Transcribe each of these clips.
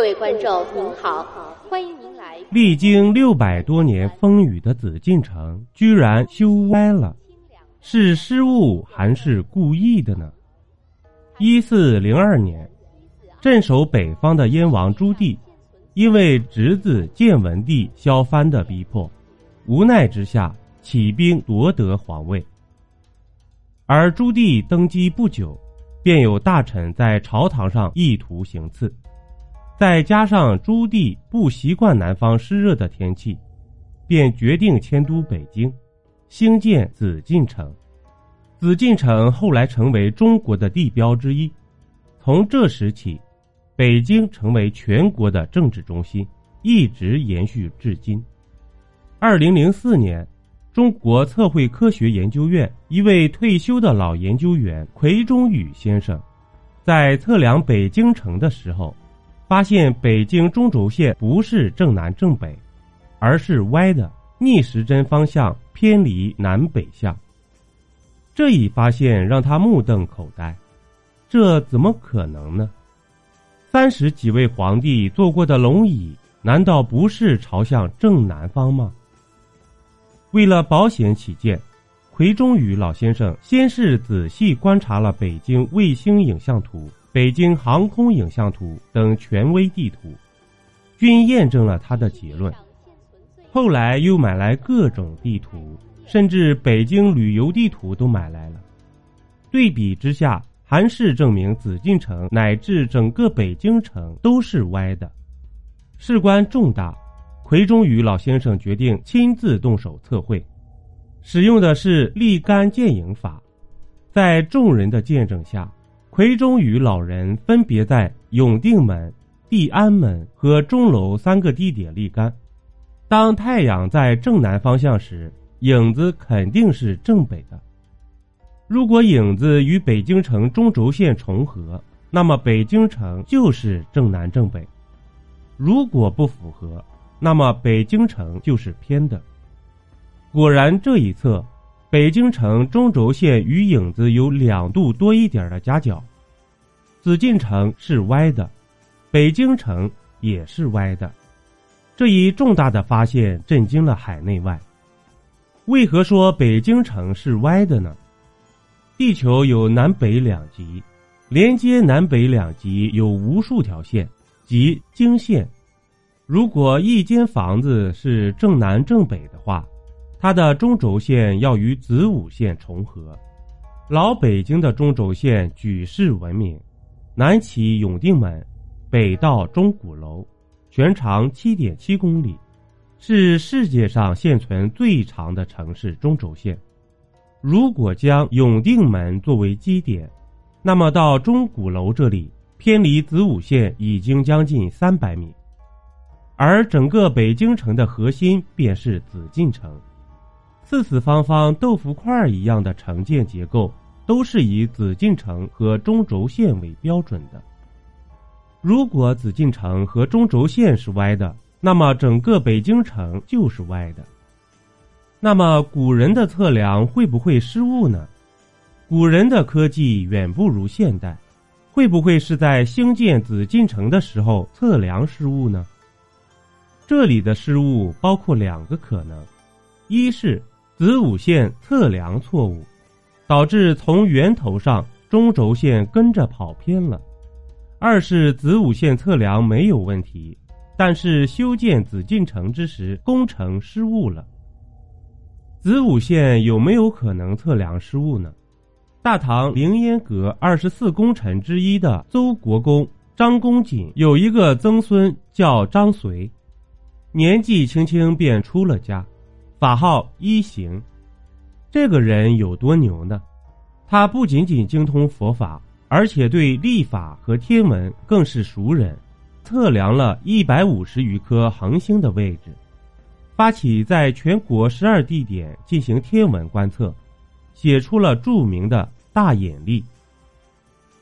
各位观众您好，欢迎您来。历经六百多年风雨的紫禁城，居然修歪了，是失误还是故意的呢？一四零二年，镇守北方的燕王朱棣，因为侄子建文帝萧藩的逼迫，无奈之下起兵夺得皇位。而朱棣登基不久，便有大臣在朝堂上意图行刺。再加上朱棣不习惯南方湿热的天气，便决定迁都北京，兴建紫禁城。紫禁城后来成为中国的地标之一。从这时起，北京成为全国的政治中心，一直延续至今。二零零四年，中国测绘科学研究院一位退休的老研究员奎中宇先生，在测量北京城的时候。发现北京中轴线不是正南正北，而是歪的，逆时针方向偏离南北向。这一发现让他目瞪口呆，这怎么可能呢？三十几位皇帝坐过的龙椅，难道不是朝向正南方吗？为了保险起见，奎中宇老先生先是仔细观察了北京卫星影像图。北京航空影像图等权威地图，均验证了他的结论。后来又买来各种地图，甚至北京旅游地图都买来了。对比之下，还是证明紫禁城乃至整个北京城都是歪的。事关重大，奎中宇老先生决定亲自动手测绘，使用的是立竿见影法，在众人的见证下。裴中宇老人分别在永定门、地安门和钟楼三个地点立杆。当太阳在正南方向时，影子肯定是正北的。如果影子与北京城中轴线重合，那么北京城就是正南正北；如果不符合，那么北京城就是偏的。果然，这一侧。北京城中轴线与影子有两度多一点的夹角，紫禁城是歪的，北京城也是歪的。这一重大的发现震惊了海内外。为何说北京城是歪的呢？地球有南北两极，连接南北两极有无数条线，即经线。如果一间房子是正南正北的话。它的中轴线要与子午线重合。老北京的中轴线举世闻名，南起永定门，北到钟鼓楼，全长七点七公里，是世界上现存最长的城市中轴线。如果将永定门作为基点，那么到钟鼓楼这里偏离子午线已经将近三百米，而整个北京城的核心便是紫禁城。四四方方豆腐块一样的城建结构，都是以紫禁城和中轴线为标准的。如果紫禁城和中轴线是歪的，那么整个北京城就是歪的。那么古人的测量会不会失误呢？古人的科技远不如现代，会不会是在兴建紫禁城的时候测量失误呢？这里的失误包括两个可能，一是。子午线测量错误，导致从源头上中轴线跟着跑偏了；二是子午线测量没有问题，但是修建紫禁城之时工程失误了。子午线有没有可能测量失误呢？大唐凌烟阁二十四功臣之一的邹国公张公瑾有一个曾孙叫张随，年纪轻轻便出了家。法号一行，这个人有多牛呢？他不仅仅精通佛法，而且对历法和天文更是熟人，测量了一百五十余颗恒星的位置，发起在全国十二地点进行天文观测，写出了著名的大眼历。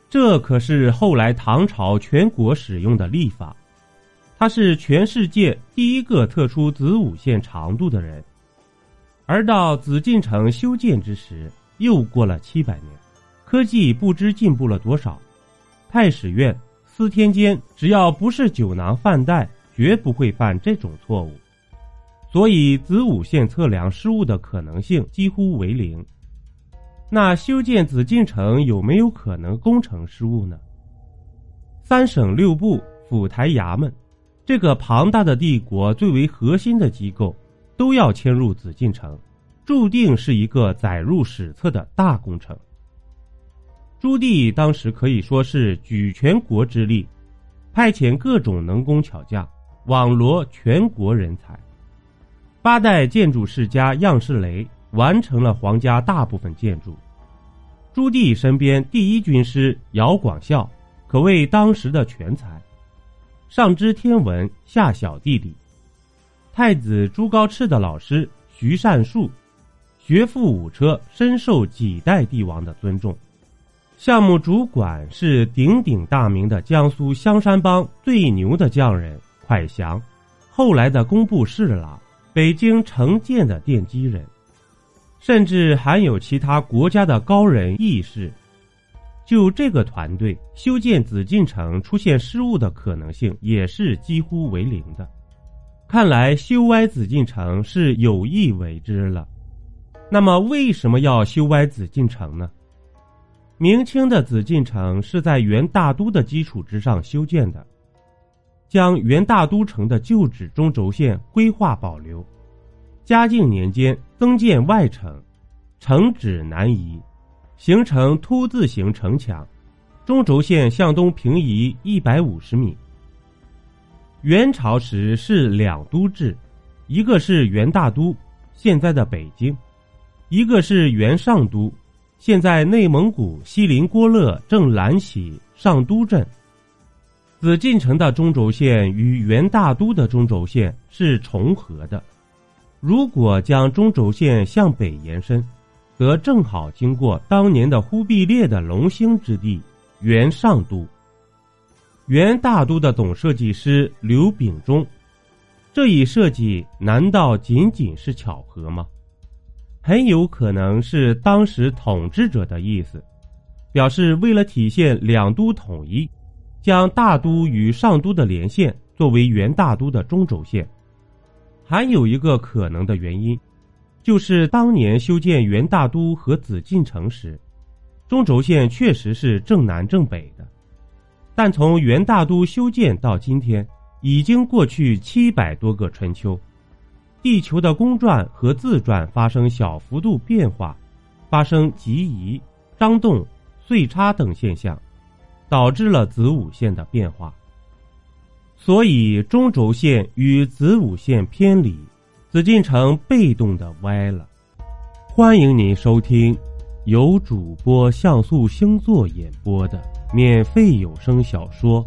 这可是后来唐朝全国使用的历法，他是全世界第一个测出子午线长度的人。而到紫禁城修建之时，又过了七百年，科技不知进步了多少。太史院司天监只要不是酒囊饭袋，绝不会犯这种错误。所以子午线测量失误的可能性几乎为零。那修建紫禁城有没有可能工程失误呢？三省六部、府台衙门，这个庞大的帝国最为核心的机构，都要迁入紫禁城，注定是一个载入史册的大工程。朱棣当时可以说是举全国之力，派遣各种能工巧匠，网罗全国人才。八代建筑世家样式雷完成了皇家大部分建筑。朱棣身边第一军师姚广孝可谓当时的全才，上知天文，下晓地理。太子朱高炽的老师徐善树，学富五车，深受几代帝王的尊重。项目主管是鼎鼎大名的江苏香山帮最牛的匠人蒯祥，后来的工部侍郎。北京城建的奠基人，甚至还有其他国家的高人义士。就这个团队修建紫禁城出现失误的可能性也是几乎为零的。看来修歪紫禁城是有意为之了。那么为什么要修歪紫禁城呢？明清的紫禁城是在元大都的基础之上修建的。将元大都城的旧址中轴线规划保留，嘉靖年间增建外城，城址南移，形成凸字形城墙，中轴线向东平移一百五十米。元朝时是两都制，一个是元大都，现在的北京；一个是元上都，现在内蒙古锡林郭勒正蓝旗上都镇。紫禁城的中轴线与元大都的中轴线是重合的。如果将中轴线向北延伸，则正好经过当年的忽必烈的龙兴之地元上都。元大都的总设计师刘秉忠，这一设计难道仅仅是巧合吗？很有可能是当时统治者的意思，表示为了体现两都统一。将大都与上都的连线作为元大都的中轴线，还有一个可能的原因，就是当年修建元大都和紫禁城时，中轴线确实是正南正北的，但从元大都修建到今天，已经过去七百多个春秋，地球的公转和自转发生小幅度变化，发生极移、张动、岁差等现象。导致了子午线的变化，所以中轴线与子午线偏离，紫禁城被动的歪了。欢迎您收听由主播像素星座演播的免费有声小说。